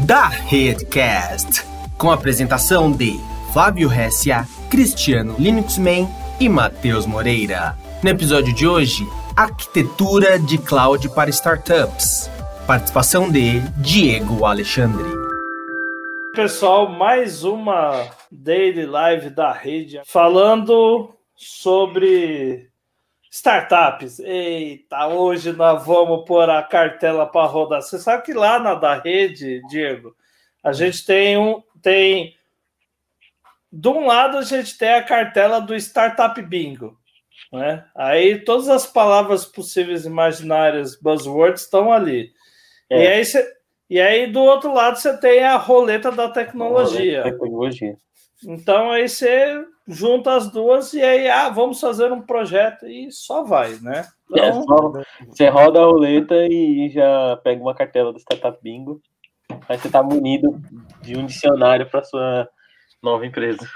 Da Redcast, com apresentação de Flávio Hessia, Cristiano Linuxman e Matheus Moreira. No episódio de hoje, Arquitetura de Cloud para Startups. Participação de Diego Alexandre. Pessoal, mais uma Daily Live da rede falando sobre startups. Eita, hoje nós vamos pôr a cartela para rodar. Você sabe que lá na da rede, Diego, a gente tem um tem de um lado a gente tem a cartela do Startup Bingo, né? Aí todas as palavras possíveis imaginárias, buzzwords estão ali. É. E, aí cê, e aí do outro lado você tem a roleta da tecnologia. Roleta tecnologia. Então aí você junta as duas e aí, ah, vamos fazer um projeto e só vai, né? É, então... É, só, você roda a roleta e já pega uma cartela do Startup Bingo. Aí você tá munido de um dicionário para sua nova empresa.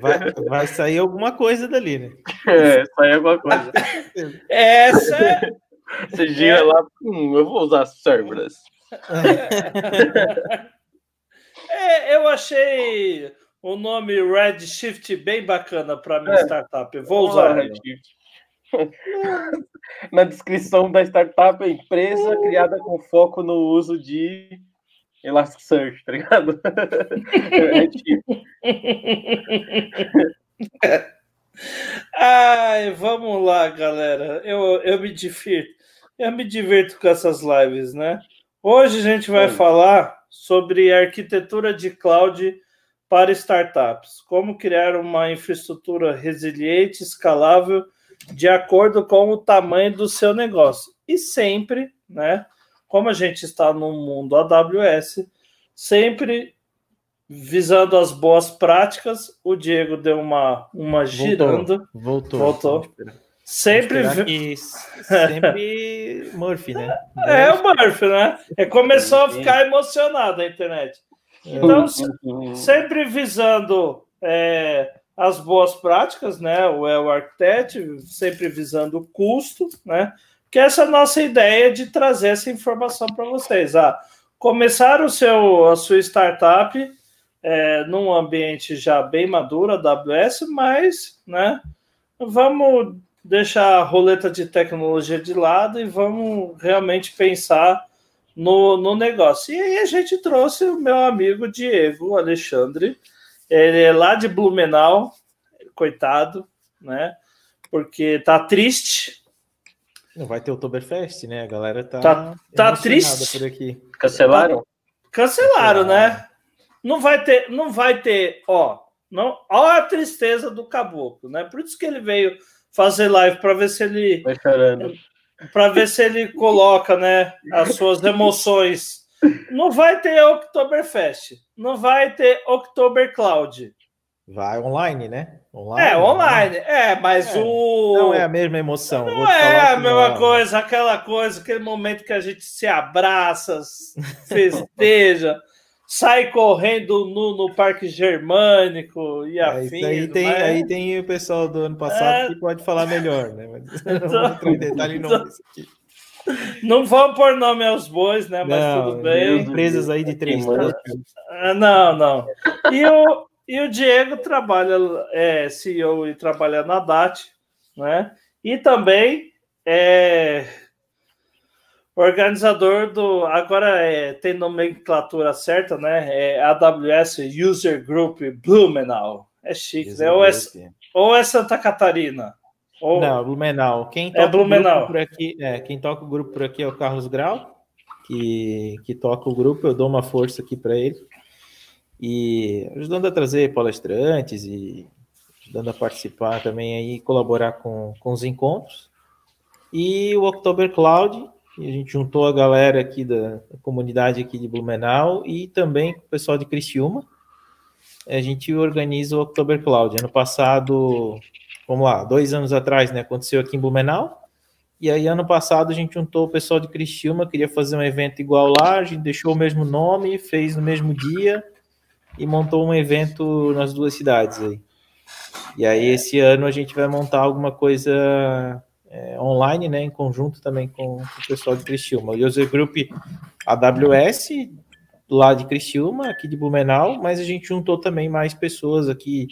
Vai, vai, vai, sair alguma coisa dali, né? É, sair alguma coisa. Essa é... Você gira é... lá, hum, eu vou usar serverless. É, eu achei o nome Redshift bem bacana para minha é. startup. vou usar Redshift. Na descrição da startup, empresa uh. criada com foco no uso de Elasticsearch, tá ligado? Ai, vamos lá, galera. Eu, eu me divirto. Eu me divirto com essas lives, né? Hoje a gente vai falar sobre arquitetura de cloud para startups. Como criar uma infraestrutura resiliente, escalável, de acordo com o tamanho do seu negócio. E sempre, né? Como a gente está no mundo AWS, sempre visando as boas práticas. O Diego deu uma, uma girando. Voltou. Voltou. Sempre. Que, sempre Murphy, né? É o Murphy, né? É, começou a ficar emocionado a internet. Então, sempre visando é, as boas práticas, né? O El Architect, sempre visando o custo, né? Que essa é a nossa ideia de trazer essa informação para vocês. Ah, começar o seu, a sua startup é, num ambiente já bem maduro, AWS, mas, né? Vamos deixar a roleta de tecnologia de lado e vamos realmente pensar no, no negócio. E aí a gente trouxe o meu amigo Diego Alexandre, ele é lá de Blumenau, coitado, né? Porque tá triste. Não vai ter Oktoberfest, né? A galera tá, tá, tá triste. Por aqui. Cancelaram? Cancelaram, né? Não vai ter, não vai ter, ó, não, ó a tristeza do caboclo, né? Por isso que ele veio fazer live para ver se ele vai chorando para ver se ele coloca, né, as suas emoções. Não vai ter Oktoberfest, não vai ter Oktober Cloud. Vai online, né? Online, é, online. Né? É, mas é, o. Não é a mesma emoção. Não é a mesma não. coisa, aquela coisa, aquele momento que a gente se abraça, festeja sai correndo no, no Parque Germânico e afim. Aí tem, mas... aí tem o pessoal do ano passado é... que pode falar melhor, né? Mas então, não entrar em detalhe então, Não vamos pôr nome aos bois, né? Mas não, tudo bem. Empresas aí de três ah, Não, não. E o, e o Diego trabalha, é CEO e trabalha na DAT, né? E também é organizador do. Agora é, tem nomenclatura certa, né? É AWS User Group Blumenau. É chique, User né? Ou é, ou é, Santa Catarina? Ou... Não, Blumenau. Quem é toca é Blumenau. por aqui, é, quem toca o grupo por aqui é o Carlos Grau, que, que toca o grupo. Eu dou uma força aqui para ele. E ajudando a trazer palestrantes e ajudando a participar também aí, colaborar com, com os encontros. E o October Cloud, e a gente juntou a galera aqui da, da, comunidade aqui de Blumenau e também o pessoal de Criciúma. A gente organiza o October Cloud. Ano passado, vamos lá, dois anos atrás, né, aconteceu aqui em Blumenau. E aí, ano passado, a gente juntou o pessoal de Criciúma, queria fazer um evento igual lá, a gente deixou o mesmo nome, fez no mesmo dia e montou um evento nas duas cidades aí. E aí, esse ano, a gente vai montar alguma coisa é, online, né, em conjunto também com, o pessoal de Criciúma. O User Group AWS lá de Criciúma, aqui de Blumenau, mas a gente juntou também mais pessoas aqui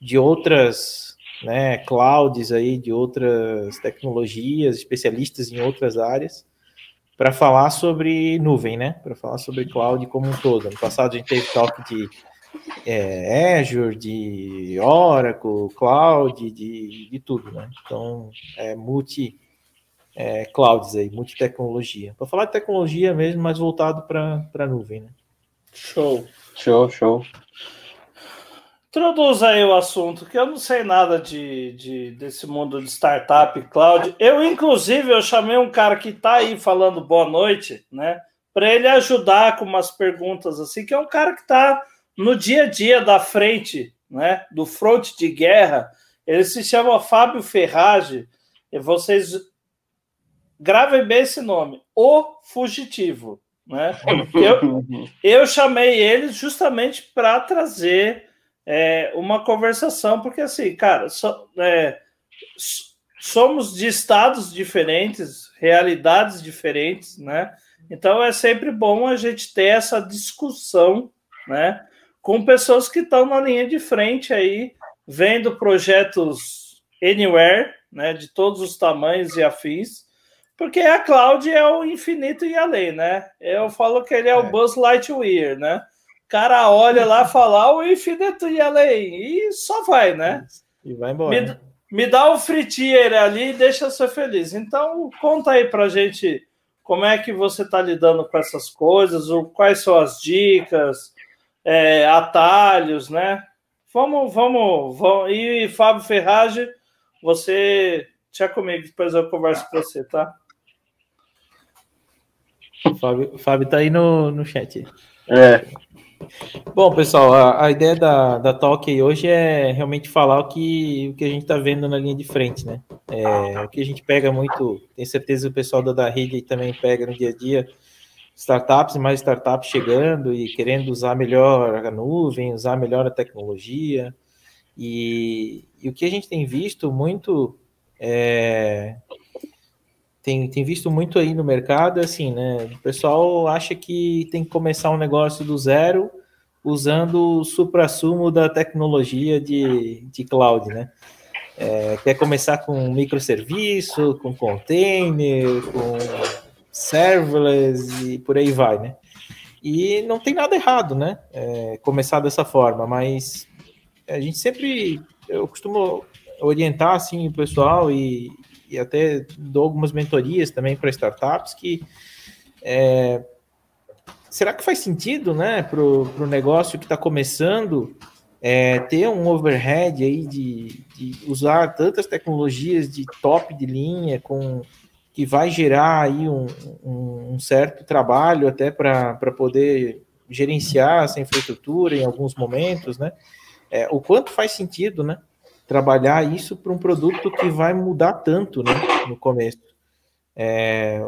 de outras né, clouds aí, de outras tecnologias, especialistas em outras áreas, para falar sobre nuvem, né? Para falar sobre cloud como um todo. No passado a gente teve talk de é, Azure, de Oracle, Cloud, de, de tudo, né? Então, é multi é, clouds aí, multi-tecnologia. Para falar de tecnologia mesmo, mais voltado para a nuvem, né? Show. Show, show. Introduz aí o assunto, que eu não sei nada de, de, desse mundo de startup cloud. Eu, inclusive, eu chamei um cara que está aí falando boa noite, né? Para ele ajudar com umas perguntas assim, que é um cara que está no dia a dia da frente, né? Do fronte de guerra. Ele se chama Fábio Ferrage. E vocês gravem bem esse nome, O Fugitivo. Né? Eu, eu chamei ele justamente para trazer é, uma conversação, porque assim, cara, so, é, somos de estados diferentes, realidades diferentes, né? Então é sempre bom a gente ter essa discussão, né? Com pessoas que estão na linha de frente aí, vendo projetos anywhere, né? De todos os tamanhos e afins, porque a cloud é o infinito e além, né? Eu falo que ele é, é. o Buzz Lightyear, né? cara olha lá falar o infinito e além, e só vai, né? E vai embora. Me, me dá o um fritier ali e deixa ser feliz. Então, conta aí pra gente como é que você está lidando com essas coisas, ou quais são as dicas, é, atalhos, né? Vamos, vamos, vamos. E Fábio Ferrage, você tinha comigo, depois eu converso com você, tá? O Fábio, Fábio tá aí no, no chat. É. Bom, pessoal, a, a, ideia da, da Talk hoje é realmente falar o que, o que a gente está vendo na linha de frente, né? É, o que a gente pega muito, tenho certeza que o pessoal da, da rede também pega no dia a dia, startups e mais startups chegando e querendo usar melhor a nuvem, usar melhor a tecnologia. E, e o que a gente tem visto muito é, tem, tem visto muito aí no mercado, assim, né? O pessoal acha que tem que começar um negócio do zero usando o supra-sumo da tecnologia de, de cloud, né? É, quer começar com microserviço, com container, com serverless e por aí vai, né? E não tem nada errado, né? É, começar dessa forma, mas a gente sempre, eu costumo orientar assim o pessoal e, e até dou algumas mentorias também para startups que é, será que faz sentido, né, para o negócio que está começando é, ter um overhead aí de, de, usar tantas tecnologias de top de linha com que vai gerar aí um, um, certo trabalho até para poder gerenciar essa infraestrutura em alguns momentos, né? É, o quanto faz sentido, né? trabalhar isso para um produto que vai mudar tanto né, no começo. É,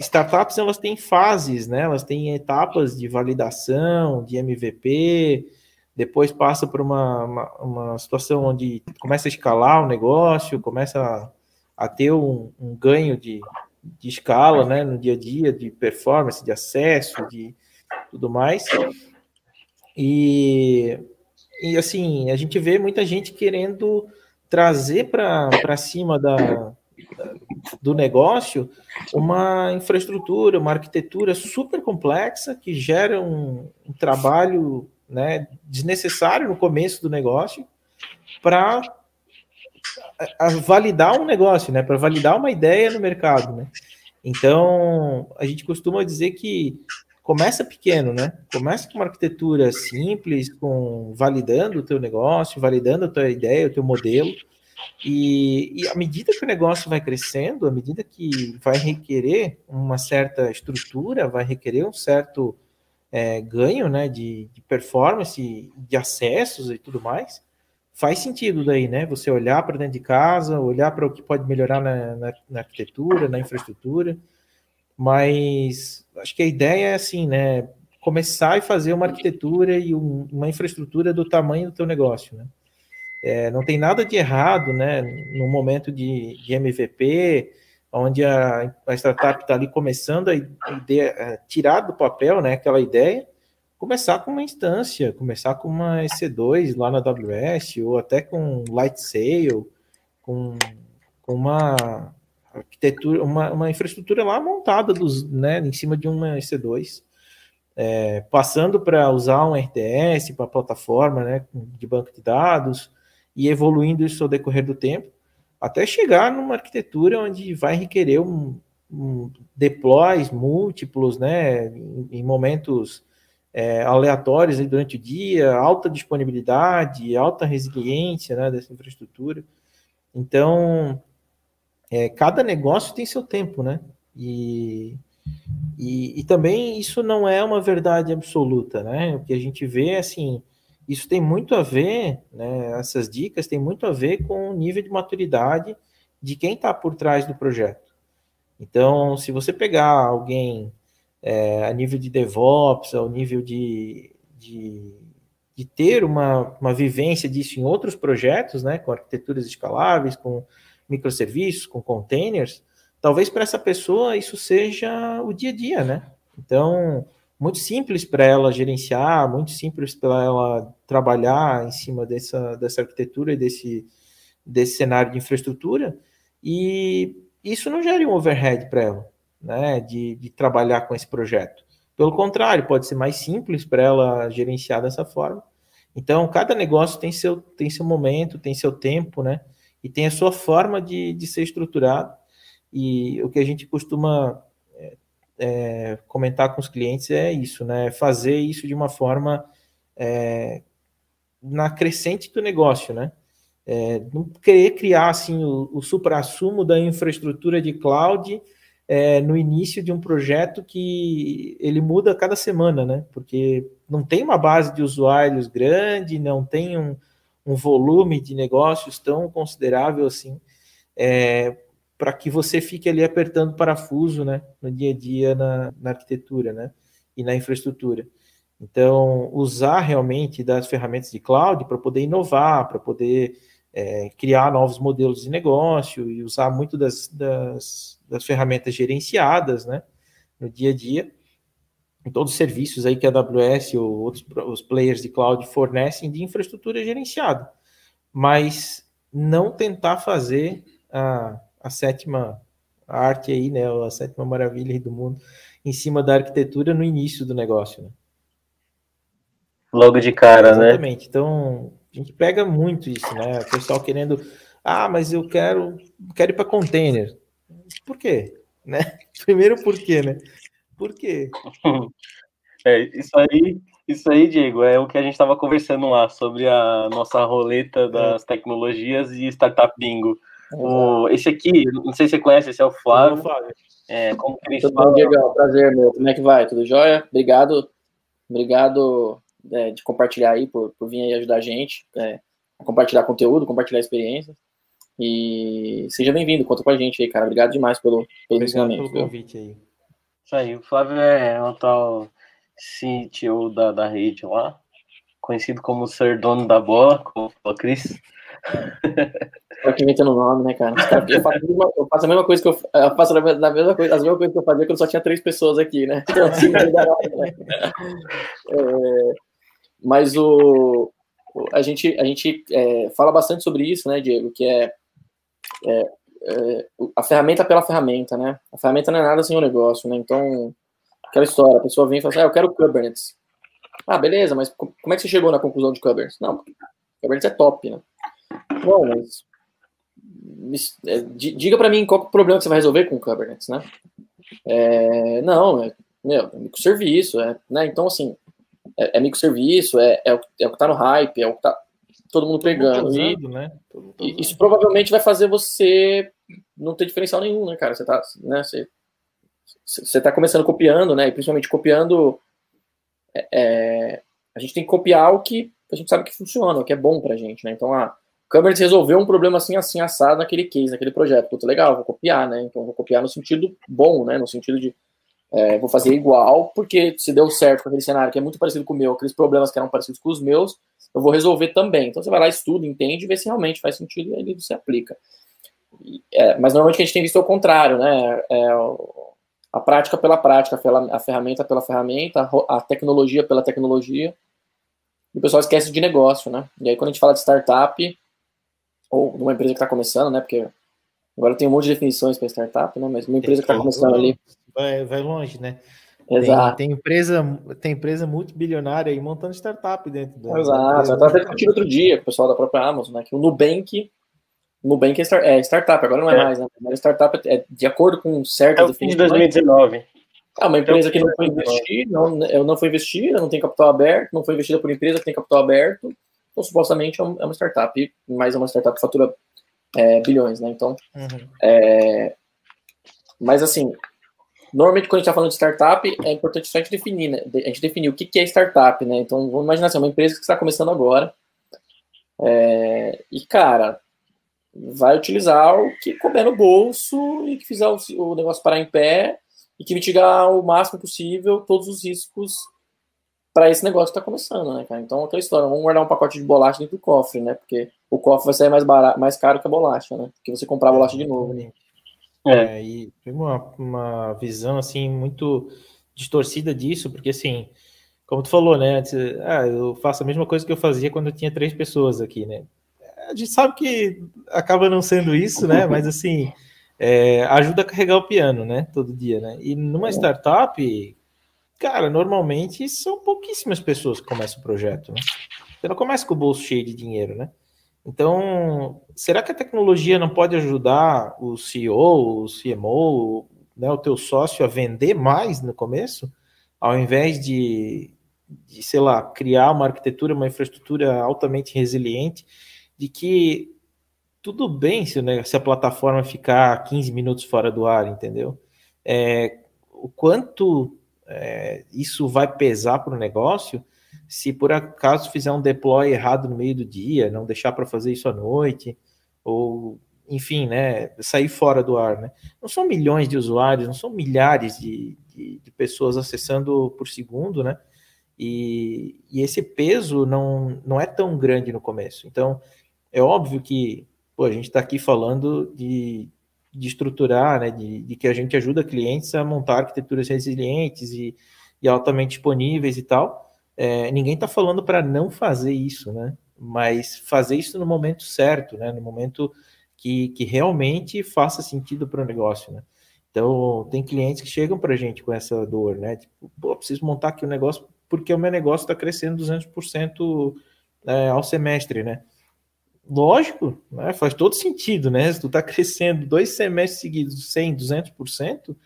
startups elas têm fases, né? Elas têm etapas de validação, de MVP, depois passa por uma, uma, uma situação onde começa a escalar o negócio, começa a, ter um, um, ganho de, de escala, né? No dia a dia, de performance, de acesso, de tudo mais. E e assim, a gente vê muita gente querendo trazer para cima da, do negócio uma infraestrutura, uma arquitetura super complexa que gera um, um trabalho né, desnecessário no começo do negócio para validar um negócio, né, para validar uma ideia no mercado, né? Então, a gente costuma dizer que começa pequeno, né? Começa com uma arquitetura simples, com validando o teu negócio, validando a tua ideia, o teu modelo. E, e à medida que o negócio vai crescendo, à medida que vai requerer uma certa estrutura, vai requerer um certo é, ganho né, de, de performance, de acessos e tudo mais, faz sentido daí, né? Você olhar para dentro de casa, olhar para o que pode melhorar na, na, na arquitetura, na infraestrutura mas acho que a ideia é assim, né? Começar e fazer uma arquitetura e um, uma infraestrutura do tamanho do teu negócio, né? É, não tem nada de errado, né? No momento de, de MVP, onde a, a startup está ali começando a, a tirar do papel né, aquela ideia, começar com uma instância, começar com uma EC2 lá na AWS, ou até com Light Sail, com, com uma arquitetura, uma, uma infraestrutura lá montada dos, né, em cima de uma EC2, é, passando para usar um RTS para plataforma né, de banco de dados e evoluindo isso ao decorrer do tempo, até chegar numa arquitetura onde vai requerer um, um deploys múltiplos, né, em, em momentos é, aleatórios durante o dia, alta disponibilidade, alta resiliência né, dessa infraestrutura. Então, é, cada negócio tem seu tempo, né? E, e, e, também isso não é uma verdade absoluta, né? O que a gente vê, assim, isso tem muito a ver, né? Essas dicas têm muito a ver com o nível de maturidade de quem está por trás do projeto. Então, se você pegar alguém é, a nível de DevOps, ao nível de, de, de ter uma, uma vivência disso em outros projetos, né? Com arquiteturas escaláveis, com microserviços, com containers, talvez para essa pessoa isso seja o dia a dia, né? Então, muito simples para ela gerenciar, muito simples para ela trabalhar em cima dessa, dessa arquitetura e desse, desse cenário de infraestrutura, e isso não gera um overhead para ela, né, de, de trabalhar com esse projeto. Pelo contrário, pode ser mais simples para ela gerenciar dessa forma. Então, cada negócio tem seu, tem seu momento, tem seu tempo, né? e tem a sua forma de, de ser estruturado. E o que a gente costuma é, é, comentar com os clientes é isso, né? Fazer isso de uma forma é, na crescente do negócio, né? É, não querer criar assim o, o supra-sumo da infraestrutura de cloud é, no início de um projeto que ele muda cada semana, né? Porque não tem uma base de usuários grande, não tem um, um volume de negócios tão considerável assim, é, para que você fique ali apertando parafuso, né, no dia a dia na, na arquitetura, né, e na infraestrutura. Então, usar realmente das ferramentas de cloud para poder inovar, para poder é, criar novos modelos de negócio e usar muito das, das, das ferramentas gerenciadas, né, no dia a dia, em todos os serviços aí que a AWS ou outros os players de cloud fornecem de infraestrutura gerenciada, mas não tentar fazer a, a sétima arte aí, né, a sétima maravilha do mundo em cima da arquitetura no início do negócio, né? Logo de cara, Exatamente. né? Exatamente. Então, a gente pega muito isso, né? O pessoal querendo, ah, mas eu quero, quero ir para container. Por quê? Né? Primeiro, por quê, né? Por quê? É, isso aí, isso aí, Diego, é o que a gente estava conversando lá sobre a nossa roleta das tecnologias e startup bingo. O, esse aqui, não sei se você conhece, esse é o Flávio. Flávio. É, como que Tudo bom, Diego? Prazer, meu. Como é que vai? Tudo jóia? Obrigado, obrigado é, de compartilhar aí, por, por vir aí ajudar a gente, é, a compartilhar conteúdo, compartilhar experiência. E seja bem-vindo, conta com a gente aí, cara. Obrigado demais pelo, pelo ensinamento. Pelo convite aí. Isso aí, o Flávio é um tal CTO da, da rede lá, conhecido como ser dono da bola, como falou Cris. Só que inventando o nome, né, cara? Eu faço, a mesma, eu faço a mesma coisa que eu, eu faço a mesma coisa, as mesmas coisas que eu fazia quando só tinha três pessoas aqui, né? Então, assim, né? é, mas o, a gente, a gente é, fala bastante sobre isso, né, Diego? Que é, é é, a ferramenta pela ferramenta, né? A ferramenta não é nada sem o negócio, né? Então, aquela história, a pessoa vem e fala assim, ah, eu quero Kubernetes. Ah, beleza, mas como é que você chegou na conclusão de Kubernetes? Não, Kubernetes é top, né? Bom, mas é, diga para mim qual é o problema que você vai resolver com o Kubernetes, né? É, não, é, meu, é microserviço, é, né? Então, assim, é, é microserviço, é, é, o, é o que tá no hype, é o que tá todo mundo pegando. Usando, né? e isso provavelmente vai fazer você não ter diferencial nenhum, né, cara? Você tá, né, você, você tá começando copiando, né? E principalmente copiando. É, é, a gente tem que copiar o que a gente sabe que funciona, o que é bom pra gente, né? Então, a Kubernetes resolveu um problema assim, assim, assado naquele case, naquele projeto. Puta, legal, vou copiar, né? Então, vou copiar no sentido bom, né? No sentido de é, vou fazer igual, porque se deu certo com aquele cenário que é muito parecido com o meu, aqueles problemas que eram parecidos com os meus, eu vou resolver também. Então você vai lá, estuda, entende, vê se realmente faz sentido e aí você aplica. é, mas normalmente a gente tem visto o contrário, né? É, a prática pela prática, a ferramenta pela ferramenta, a tecnologia pela tecnologia. E o pessoal esquece de negócio, né? E aí quando a gente fala de startup, ou de uma empresa que está começando, né? Porque agora tem um monte de definições para startup, né? Mas uma empresa que está começando ali. Vai, vai longe, né? Exato. Tem, tem, empresa, tem empresa multibilionária aí montando startup dentro da. Exato. Eu estava discutindo outro dia com o pessoal da própria Amazon, né? Que o Nubank. O Nubank é, start, é startup, agora não é, é. mais, né? Mas startup é de acordo com certas é o fim de 2019. É uma empresa que não foi investir, não, não foi investida, não tem capital aberto, não foi investida por empresa que tem capital aberto, então supostamente é, é uma startup, mas é uma startup que fatura é, bilhões, né? Então, uhum. é, mas assim, Normalmente, quando a gente está falando de startup, é importante só a gente definir, né? A gente definir o que, é startup, né? Então, vamos imaginar assim, uma empresa que está começando agora. É, e, cara, vai utilizar o que couber no bolso e que fizer o, o negócio parar em pé e que mitigar o máximo possível todos os riscos para esse negócio que está começando, né, cara? Então, aquela história, vamos guardar um pacote de bolacha dentro do cofre, né? Porque o cofre vai sair mais, barato, mais caro que a bolacha, né? Porque você comprar a bolacha de novo, né? É, é e tem uma, uma visão assim muito distorcida disso, porque assim, como tu falou, né? Ah, eu faço a mesma coisa que eu fazia quando eu tinha três pessoas aqui, né? A gente sabe que acaba não sendo isso, né? Mas assim, é, ajuda a carregar o piano, né? Todo dia, né? E numa startup, cara, normalmente são pouquíssimas pessoas que começam o projeto, né? Você não começa com o bolso cheio de dinheiro, né? Então, será que a tecnologia não pode ajudar o CEO, o CMO, né, o teu sócio a vender mais no começo, ao invés de, de, sei lá, criar uma arquitetura, uma infraestrutura altamente resiliente, de que tudo bem se, né, se a plataforma ficar 15 minutos fora do ar, entendeu? É, o quanto é, isso vai pesar para o negócio se por acaso fizer um deploy errado no meio do dia, não deixar para fazer isso à noite, ou enfim, né, sair fora do ar, né? Não são milhões de usuários, não são milhares de, de, de pessoas acessando por segundo, né? E, e, esse peso não, não é tão grande no começo. Então, é óbvio que pô, a gente está aqui falando de, de estruturar, né, de, de, que a gente ajuda clientes a montar arquiteturas resilientes e, e altamente disponíveis e tal, é, ninguém está falando para não fazer isso, né? Mas fazer isso no momento certo, né? No momento que, que realmente faça sentido para o negócio, né? Então, tem clientes que chegam para a gente com essa dor, né? Tipo, pô, preciso montar aqui o um negócio porque o meu negócio está crescendo 200% é, ao semestre, né? Lógico, né? faz todo sentido, né? Se tu está crescendo dois semestres seguidos 100, 200%,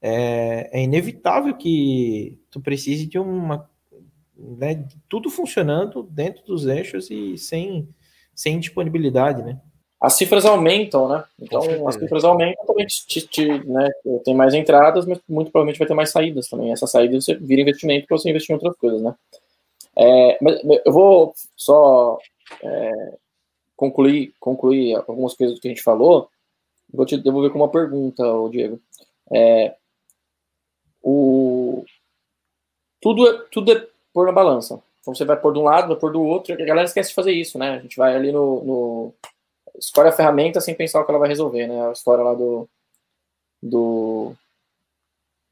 é, é inevitável que tu precise de uma né, tudo funcionando dentro dos eixos e sem, sem disponibilidade, né? As cifras aumentam, né? Então, as cifras aumentam também, te, te, né? Tem mais entradas, mas muito provavelmente vai ter mais saídas também. Essa saída você vira investimento para você investir em outras coisas, né? É, mas eu vou só é, concluir, concluir algumas coisas do que a gente falou. Vou te devolver com uma pergunta, Diego. É, o, tudo, é, tudo é pôr na balança. Então você vai pôr de um lado, vai pôr do outro, a galera esquece de fazer isso, né? A gente vai ali no, no escolhe a ferramenta sem pensar o que ela vai resolver, né? A história lá do do,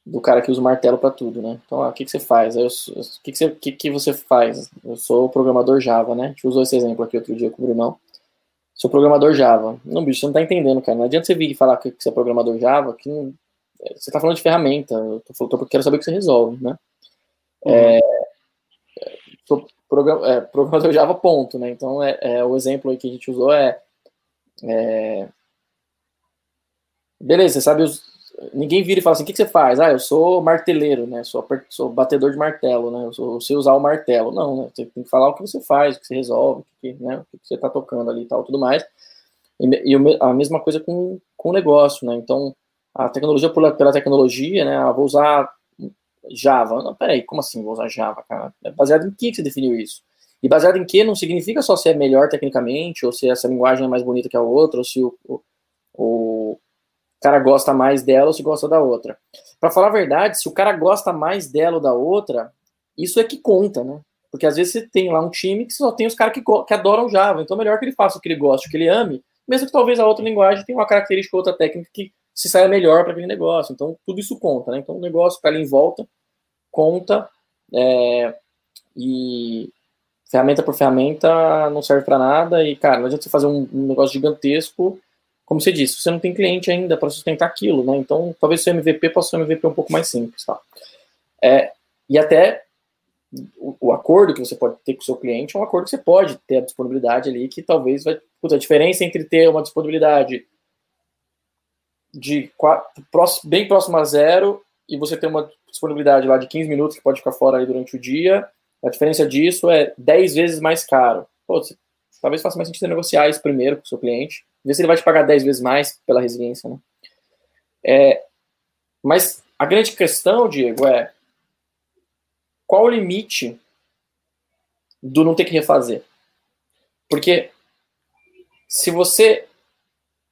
do cara que usa o martelo para tudo, né? Então, o que, que você faz? o que, que, você, que, que você faz? Eu sou programador Java, né? A gente usou esse exemplo aqui outro dia com o Brunão. Sou programador Java. Não, bicho, você não tá entendendo, cara. Não adianta você vir e falar que você é programador Java, que não... você tá falando de ferramenta. Eu tô, tô, quero saber o que você resolve, né? Uhum. É, é, programador Java, ponto, né? Então, é, é, o exemplo aí que a gente usou é, é beleza, sabe os, ninguém vira e fala assim, o que, que, você faz? Ah, eu sou marteleiro, né? Sou, sou batedor de martelo, né? Eu, sou, eu sei usar o martelo. Não, né? Você tem que falar o que você faz, o que você resolve, o que, né? o que você está tocando ali e tal, tudo mais. E, e, a mesma coisa com, com o negócio, né? Então, a tecnologia pela, pela tecnologia, né? Ah, vou usar Java. Não, peraí, como assim vou usar Java, cara? É baseado em que você definiu isso? E baseado em que não significa só se é melhor tecnicamente, ou se essa linguagem é mais bonita que a outra, ou se o, o, o cara gosta mais dela ou se gosta da outra. Para falar a verdade, se o cara gosta mais dela ou da outra, isso é que conta, né? Porque às vezes você tem lá um time que só tem os caras que, que adoram Java, então é melhor que ele faça o que ele gosta, o que ele ame, mesmo que talvez a outra linguagem tenha uma característica ou outra técnica que se saia melhor para aquele negócio. Então, tudo isso conta, né? Então, o negócio está ali em volta, conta, é, e ferramenta por ferramenta não serve para nada, e, cara, não adianta você fazer um, um negócio gigantesco, como você disse, você não tem cliente ainda para sustentar aquilo, né? Então, talvez seu MVP possa ser um MVP um pouco mais simples, tá? É, e até o, o, acordo que você pode ter com o seu cliente é um acordo que você pode ter a disponibilidade ali, que talvez vai. Puta, a diferença entre ter uma disponibilidade de quatro, próximo, bem próximo a zero e você ter uma disponibilidade lá de 15 minutos que pode ficar fora aí durante o dia, a diferença disso é 10 vezes mais caro. Pô, você, talvez faça mais sentido negociar isso primeiro com o seu cliente, ver se ele vai te pagar 10 vezes mais pela resiliência, né? É, mas a grande questão, Diego, é qual o limite do não ter que refazer? Porque se você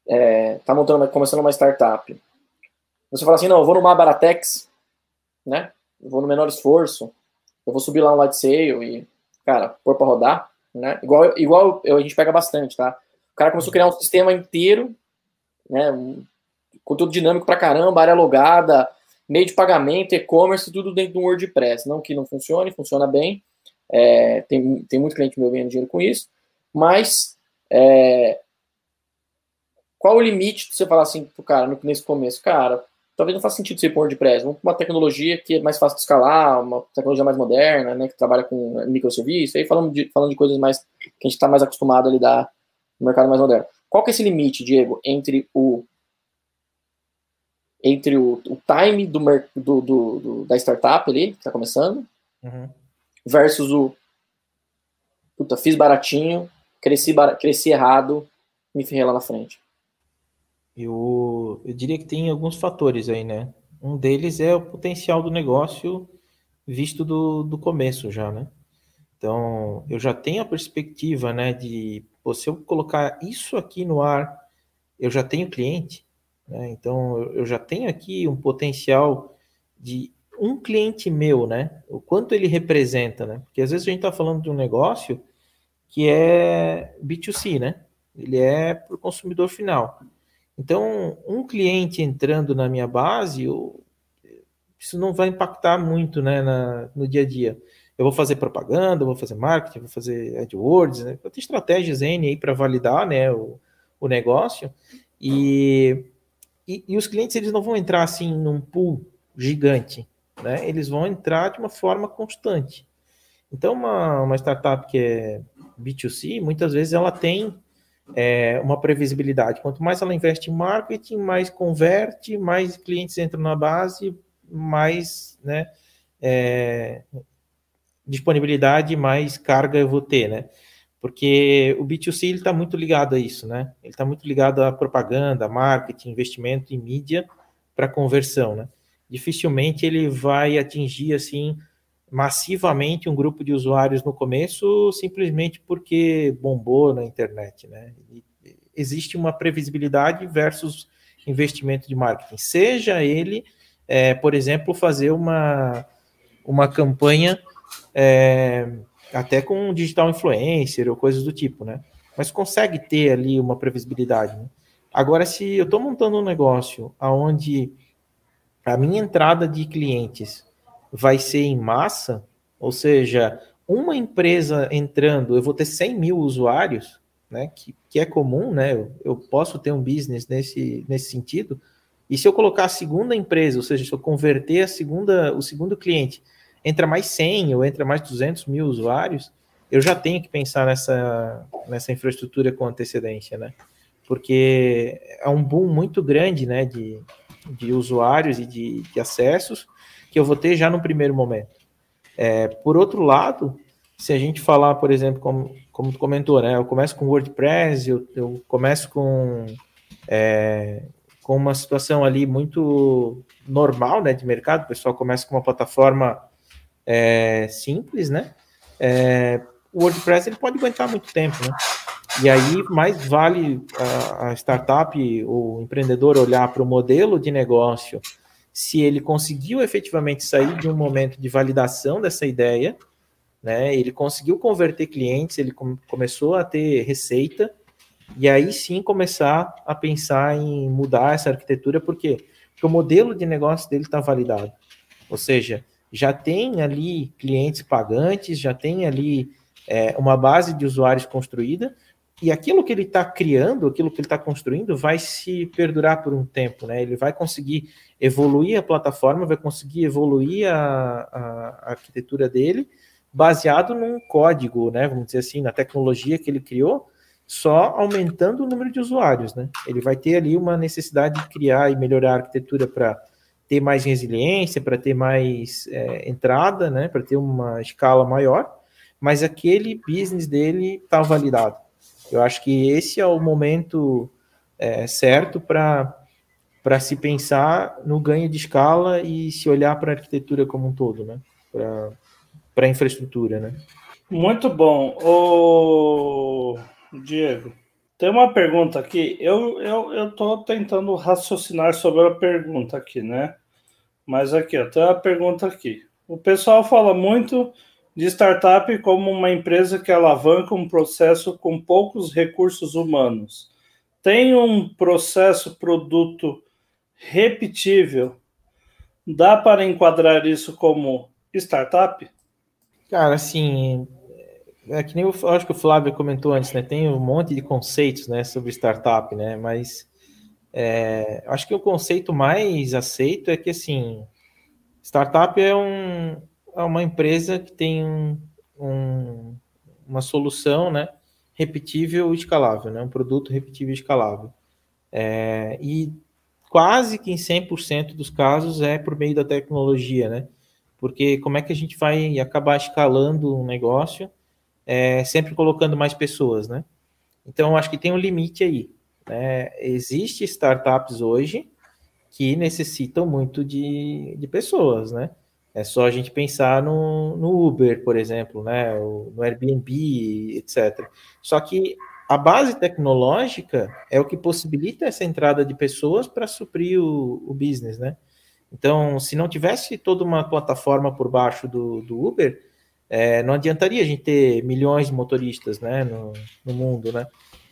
é, tá montando, começando uma startup, você fala assim, não, eu vou numa Baratex, né? Eu vou no menor esforço, eu vou subir lá um light sale e, cara, pôr para rodar, né? Igual, igual eu, a gente pega bastante, tá? O cara começou a criar um sistema inteiro, né? Um conteúdo dinâmico pra caramba, área logada, meio de pagamento, e-commerce, tudo dentro do WordPress. Não que não funcione, funciona bem. É, tem, tem muito cliente meu ganhando dinheiro com isso, mas é, qual o limite de você falar assim pro cara nesse começo? Cara, talvez não faça sentido você pôr WordPress. Vamos para uma tecnologia que é mais fácil de escalar, uma tecnologia mais moderna, né, que trabalha com microserviços, aí falando de, falando de coisas mais que a gente está mais acostumado a lidar no mercado mais moderno. Qual que é esse limite, Diego, entre o entre o, o time do, do, do, do, da startup ali, que está começando, uhum. versus o puta, fiz baratinho, cresci, bar, cresci errado, me ferrei lá na frente. Eu, eu diria que tem alguns fatores aí, né? Um deles é o potencial do negócio visto do, do começo já, né? Então, eu já tenho a perspectiva, né, de pô, se eu colocar isso aqui no ar, eu já tenho cliente, né? Então, eu já tenho aqui um potencial de um cliente meu, né? O quanto ele representa, né? Porque às vezes a gente está falando de um negócio que é B2C, né? Ele é para o consumidor final. Então, um cliente entrando na minha base, eu, isso não vai impactar muito né, na, no dia a dia. Eu vou fazer propaganda, vou fazer marketing, vou fazer AdWords, né? eu tenho estratégias N aí para validar né, o, o negócio. E, e, e, os clientes eles não vão entrar assim num pool gigante, né? eles vão entrar de uma forma constante. Então, uma, uma startup que é B2C, muitas vezes ela tem é, uma previsibilidade. Quanto mais ela investe em marketing, mais converte, mais clientes entram na base, mais né, é, disponibilidade, mais carga eu vou ter, né? Porque o B2C está muito ligado a isso, né? Ele está muito ligado à propaganda, marketing, investimento em mídia para conversão, né? Dificilmente ele vai atingir assim massivamente um grupo de usuários no começo, simplesmente porque bombou na internet, né? E existe uma previsibilidade versus investimento de marketing. Seja ele, é, por exemplo, fazer uma, uma campanha é, até com digital influencer ou coisas do tipo, né? Mas consegue ter ali uma previsibilidade. Né? Agora, se eu estou montando um negócio onde a minha entrada de clientes vai ser em massa, ou seja, uma empresa entrando, eu vou ter 100 mil usuários, né, que, que é comum, né, eu, eu posso ter um business nesse, nesse sentido, e se eu colocar a segunda empresa, ou seja, se eu converter a segunda, o segundo cliente, entra mais 100 ou entra mais 200 mil usuários, eu já tenho que pensar nessa, nessa infraestrutura com antecedência, né? Porque é um boom muito grande, né, de, de usuários e de, de acessos, que eu vou ter já no primeiro momento. É, por outro lado, se a gente falar, por exemplo, como, como tu comentou, né? Eu começo com WordPress, eu, eu começo com, é, com uma situação ali muito normal, né, de mercado. O pessoal começa com uma plataforma é, simples, né? É, o WordPress ele pode aguentar muito tempo, né? E aí mais vale a, a startup, o empreendedor olhar para o modelo de negócio se ele conseguiu efetivamente sair de um momento de validação dessa ideia, né? Ele conseguiu converter clientes, ele com, começou a ter receita E aí sim começar a pensar em mudar essa arquitetura, por quê? Porque o modelo de negócio dele está validado. Ou seja, já tem ali clientes pagantes, já tem ali é, uma base de usuários construída, e aquilo que ele está criando, aquilo que ele está construindo, vai se perdurar por um tempo, né? Ele vai conseguir evoluir a plataforma, vai conseguir evoluir a, a, a arquitetura dele, baseado num código, né? Vamos dizer assim, na tecnologia que ele criou, só aumentando o número de usuários, né? Ele vai ter ali uma necessidade de criar e melhorar a arquitetura para ter mais resiliência, para ter mais é, entrada, né? Para ter uma escala maior, mas aquele business dele está validado. Eu acho que esse é o momento é, certo para se pensar no ganho de escala e se olhar para a arquitetura como um todo, né? Para a infraestrutura, né? Muito bom. O Diego, tem uma pergunta aqui. Eu eu estou tentando raciocinar sobre a pergunta aqui, né? Mas aqui, ó, tem uma pergunta aqui. O pessoal fala muito de startup como uma empresa que alavanca um processo com poucos recursos humanos. Tem um processo produto repetível. Dá para enquadrar isso como startup? Cara, assim, é que nem eu acho que o Flávio comentou antes, né? Tem um monte de conceitos, né, sobre startup, né? Mas é, acho que o conceito mais aceito é que assim, startup é um, é uma empresa que tem um, uma solução né, repetível e escalável, né, um produto repetível e escalável. É, e quase que em 100% dos casos é por meio da tecnologia, né? Porque como é que a gente vai acabar escalando um negócio é, sempre colocando mais pessoas, né? Então, acho que tem um limite aí. Né? Existem startups hoje que necessitam muito de, de pessoas, né? É só a gente pensar no, no Uber, por exemplo, né? no Airbnb, etc. Só que a base tecnológica é o que possibilita essa entrada de pessoas para suprir o, o, business, né? Então, se não tivesse toda uma plataforma por baixo do, do Uber, é, não adiantaria a gente ter milhões de motoristas né, no, no mundo, né?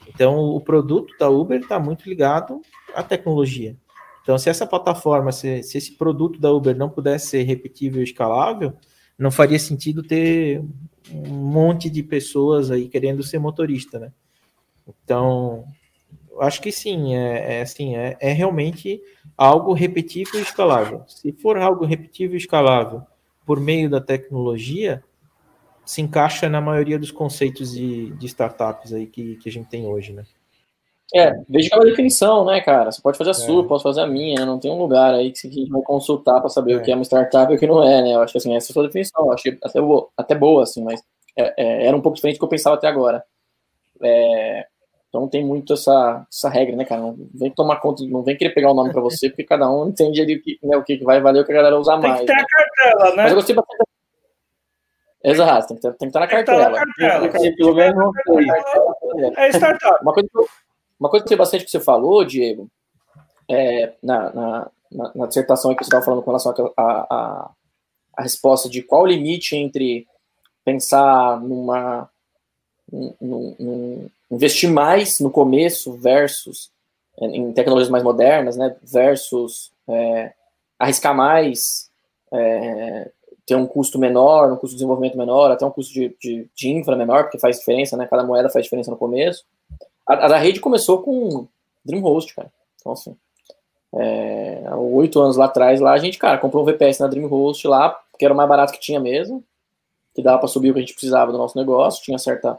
Então, o produto da Uber está muito ligado à tecnologia. Então, se essa plataforma, se, se esse produto da Uber não pudesse ser repetível e escalável, não faria sentido ter um monte de pessoas aí querendo ser motorista, né? Então, acho que sim, é, é assim, é, é, realmente algo repetível e escalável. Se for algo repetível e escalável por meio da tecnologia, se encaixa na maioria dos conceitos de, de startups aí que, que a gente tem hoje, né? É, veja aquela definição, né, cara? Você pode fazer a sua, é. posso fazer a minha, não tem um lugar aí que a gente vai consultar para saber é. o que é uma startup e o que não é, né? Eu acho que assim, essa é a sua definição, eu achei até boa, até boa assim, mas é, é, era um pouco diferente do que eu pensava até agora. É, então tem muito essa, essa regra, né, cara? Não vem tomar conta, não vem querer pegar o nome para você, porque cada um entende ali o que, né, o que vai valer o que a galera usar mais. Tem que ter né? a cartela, né? Mas eu gostei bastante. Exato, tem que, ter, tem que estar na cartela. É startup. Uma coisa que eu, uma coisa que sei bastante que você falou, Diego, é, na, na, na, na, dissertação que você estava falando com relação à a, resposta de qual o limite entre pensar numa. Num, num, investir mais no começo versus é, em tecnologias mais modernas, né, versus é, arriscar mais, é, ter um custo menor, um custo de desenvolvimento menor, até um custo de, de, de infra menor, porque faz diferença, né, cada moeda faz diferença no começo. A, a rede começou com DreamHost, cara. Então, assim, é, oito anos lá atrás, lá a gente, cara, comprou um VPS na DreamHost lá, que era o mais barato que tinha mesmo, que dava para subir o que a gente precisava do nosso negócio, tinha certa,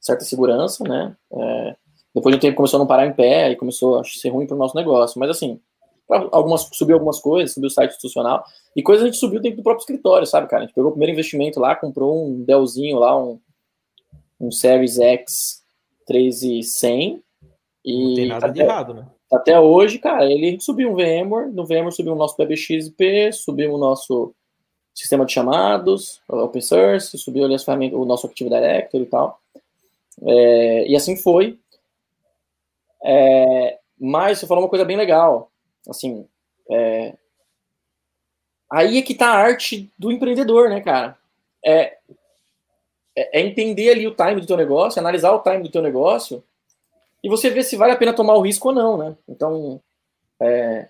certa segurança, né? É, depois de um tempo começou a não parar em pé, e começou a ser ruim para o nosso negócio. Mas assim, algumas, subiu algumas coisas, subiu o site institucional, e coisas a gente subiu dentro do próprio escritório, sabe, cara? A gente pegou o primeiro investimento lá, comprou um Dellzinho lá, um, um Series X 3,100. E não tem nada até, de errado, né? Até hoje, cara, ele subiu um VMware, no VMware subiu o nosso PBXP, subiu o nosso sistema de chamados, open source, subiu ali as ferramentas, o nosso Active Directory e tal. É, e assim foi. É, mas você falou uma coisa bem legal. Assim, é, aí é que tá a arte do empreendedor, né, cara? É, é, é entender ali o time do teu negócio, analisar o time do teu negócio e você vê se vale a pena tomar o risco ou não, né? Então, é,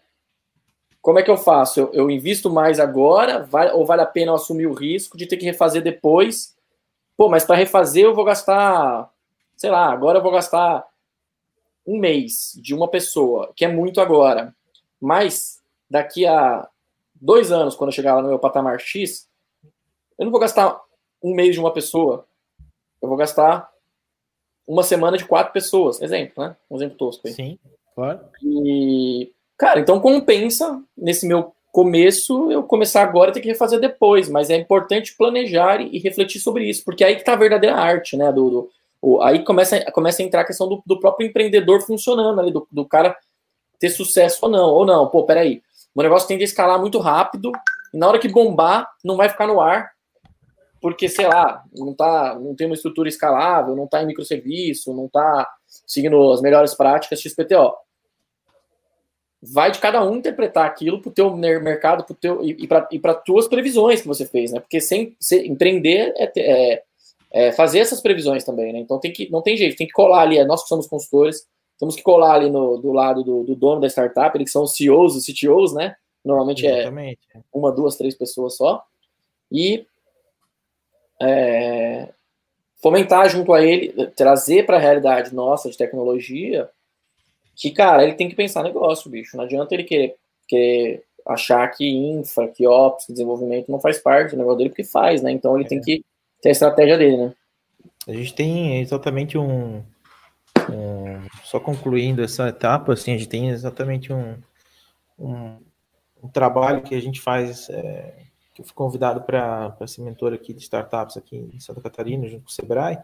como é que eu faço? Eu, eu invisto mais agora, vai, ou vale a pena eu assumir o risco de ter que refazer depois? Pô, mas para refazer eu vou gastar, sei lá, agora eu vou gastar um mês de uma pessoa, que é muito agora. Mas daqui a dois anos, quando eu chegar lá no meu patamar X, eu não vou gastar um mês de uma pessoa. Eu vou gastar uma semana de quatro pessoas. Exemplo, né? Um exemplo tosco aí. Sim, claro. E, cara, então compensa nesse meu começo eu começar agora e ter que refazer depois. Mas é importante planejar e refletir sobre isso, porque é aí que tá a verdadeira arte, né? Do, do o, aí começa, começa a entrar a questão do, do próprio empreendedor funcionando ali, do, do cara ter sucesso ou não. Ou não, pô, peraí. O negócio tem que escalar muito rápido, e na hora que bombar, não vai ficar no ar, porque, sei lá, não, tá, não tem uma estrutura escalável, não está em microserviço, não está seguindo as melhores práticas XPTO. Vai de cada um interpretar aquilo para o teu mercado pro teu, e para as tuas previsões que você fez, né? Porque sem, sem empreender é, é, é, fazer essas previsões também, né? Então tem que, não tem jeito, tem que colar ali, é nós que somos consultores, temos que colar ali no, do lado do, do dono da startup, eles que são os CEOs, os CTOs, né? Normalmente é Exatamente. é uma, duas, três pessoas só. E é, fomentar junto a ele, trazer para a realidade nossa de tecnologia, que, cara, ele tem que pensar negócio, bicho. Não adianta ele querer, querer achar que infra, que ops, que desenvolvimento não faz parte do negócio dele, porque faz, né? Então ele é. tem que ter a estratégia dele, né? A gente tem exatamente um, um, só concluindo essa etapa, assim, a gente tem exatamente um, um, um trabalho que a gente faz é, que eu fui convidado para ser mentor aqui de startups aqui em Santa Catarina, junto com o Sebrae,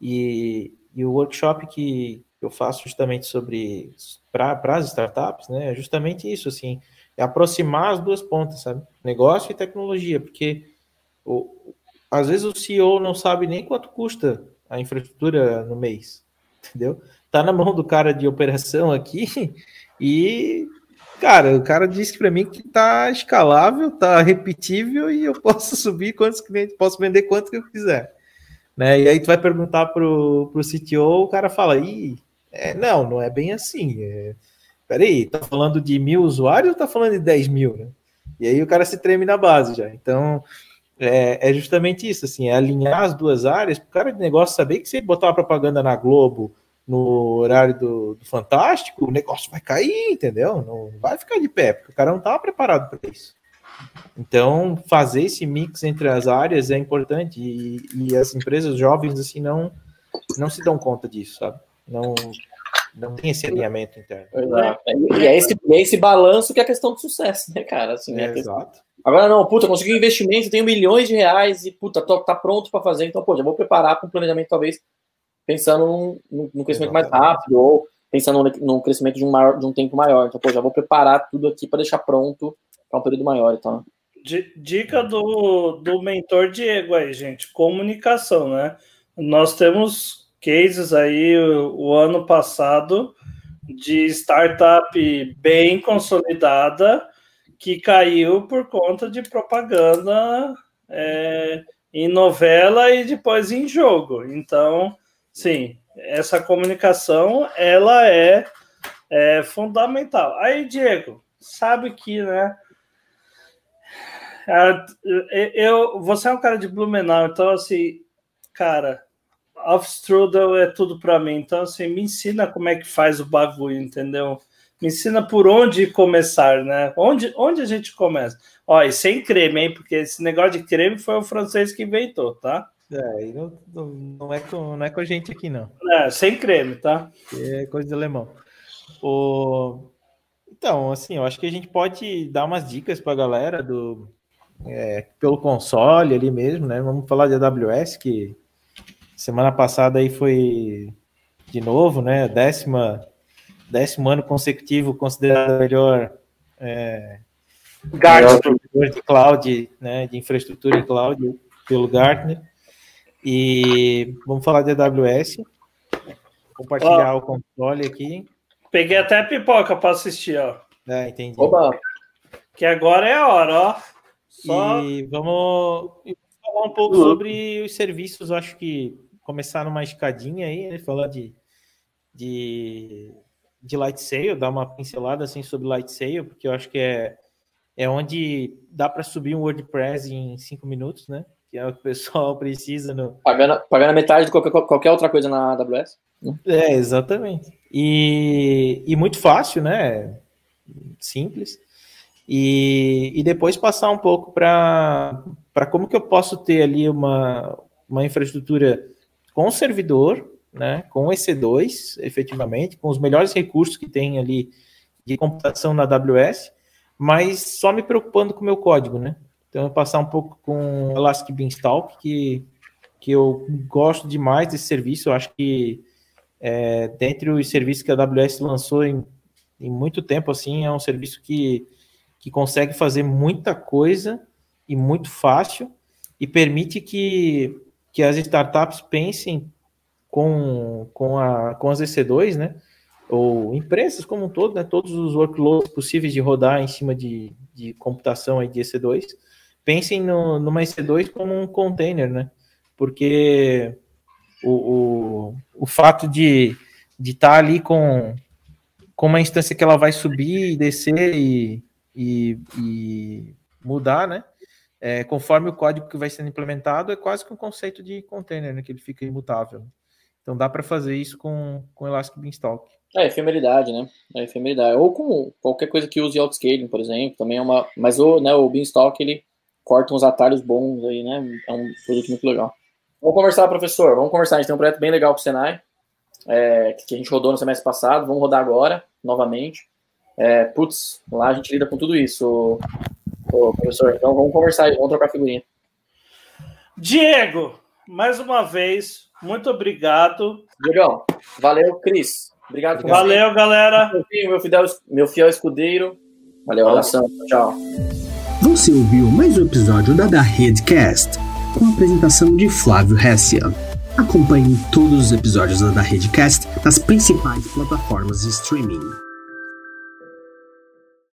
e, e o workshop que eu faço justamente sobre para as startups, né, é justamente isso, assim, é aproximar as duas pontas, sabe? Negócio e tecnologia, porque o, às vezes o CEO não sabe nem quanto custa a infraestrutura no mês, entendeu? Tá na mão do cara de operação aqui e Cara, o cara disse para mim que tá escalável, tá repetível e eu posso subir quantos clientes, posso vender quanto que eu quiser. Né? E aí tu vai perguntar pro, pro CTO, o cara fala, Ih, é, não, não é bem assim. É, peraí, tá falando de mil usuários ou tá falando de 10 mil, né? E aí o cara se treme na base já. Então, é, é justamente isso, assim, é alinhar as duas áreas, o cara de negócio saber que se ele botar uma propaganda na Globo, no horário do, do, Fantástico, o negócio vai cair, entendeu? Não vai ficar de pé, porque o cara não estava preparado para isso. Então, fazer esse mix entre as áreas é importante e, e, as empresas jovens assim não não se dão conta disso, sabe? Não não tem esse alinhamento interno. Exato. E é esse, é esse balanço que é a questão do sucesso, né, cara? Assim, é, exato. Agora não, puta, consegui um investimento, tenho milhões de reais e puta, tô, tá pronto para fazer, então, pô, já vou preparar para um planejamento talvez pensando num, num crescimento Exatamente. mais rápido ou pensando num crescimento de um, maior, de um tempo maior. Então, pô, já vou preparar tudo aqui para deixar pronto para um período maior. Então. Dica do, do mentor Diego aí, gente. Comunicação, né? Nós temos cases aí o, o ano passado de startup bem consolidada que caiu por conta de propaganda é, em novela e depois em jogo. Então, Sim, essa comunicação ela é, é fundamental. Aí, Diego, sabe que, né? Eu, você é um cara de Blumenau, então assim, cara, Strudel é tudo para mim. Então assim, me ensina como é que faz o bagulho, entendeu? Me ensina por onde começar, né? Onde, onde a gente começa? Ó, e sem creme, hein? Porque esse negócio de creme foi o francês que inventou, tá? É, não, não, não, é com, não é com a gente aqui, não. É, sem creme, tá? É coisa de alemão. O... Então, assim, eu acho que a gente pode dar umas dicas para a galera do, é, pelo console ali mesmo, né? Vamos falar de AWS, que semana passada aí foi de novo, né? Décima, décimo ano consecutivo considerado melhor é, melhor de cloud, né? De infraestrutura em cloud pelo Gartner. E vamos falar de AWS. Compartilhar ó, o controle aqui. Peguei até pipoca para assistir, ó. É, entendi. Oba. Que agora é a hora, ó. Só... E vamos falar um pouco uhum. sobre os serviços. Acho que começar numa escadinha aí, né? falar de de, de Light Sail, dar uma pincelada assim sobre Light Sail, porque eu acho que é, é onde dá para subir um WordPress em cinco minutos, né? Que é o que o pessoal precisa no. Pagando, pagando metade de qualquer, qualquer outra coisa na AWS. É, exatamente. E, e muito fácil, né? Simples. E, e depois passar um pouco para como que eu posso ter ali uma, uma infraestrutura com servidor, né, com EC2, efetivamente, com os melhores recursos que tem ali de computação na AWS, mas só me preocupando com o meu código, né? Então, eu passar um pouco com Elastic Beanstalk, que, que eu gosto demais desse serviço, eu acho que é, dentre os serviços que a AWS lançou em, em muito tempo, assim, é um serviço que, que consegue fazer muita coisa e muito fácil e permite que, que as startups pensem com, com, a, com as EC2, né? Ou empresas como um todo, né? Todos os workloads possíveis de rodar em cima de, de computação aí de EC2, pensem no, numa EC2 como um container, né? Porque o, o, o fato de de estar tá ali com, com uma instância que ela vai subir e descer e, e, e mudar, né? É, conforme o código que vai sendo implementado, é quase que um conceito de container, né? Que ele fica imutável. Então dá para fazer isso com, com Elastic Beanstalk. É, efemeridade, né? É efemeridade. Ou com qualquer coisa que use autoscaling, por exemplo, também é uma. Mas o, né, o Beanstalk ele corta uns atalhos bons aí, né? É um produto muito legal. Vamos conversar, professor. Vamos conversar. A gente tem um projeto bem legal para o Senai, é, que a gente rodou no semestre passado. Vamos rodar agora, novamente. É, putz, lá a gente lida com tudo isso, ô, professor. Então vamos conversar, vamos trocar figurinha. Diego, mais uma vez, muito obrigado. Diegão, valeu, Cris. Obrigado Valeu, galera. Meu fiel, meu fiel escudeiro. Valeu, abração. Tchau. Você ouviu mais um episódio da Da Redcast, com a apresentação de Flávio Hessia. Acompanhe todos os episódios da Da Redcast nas principais plataformas de streaming.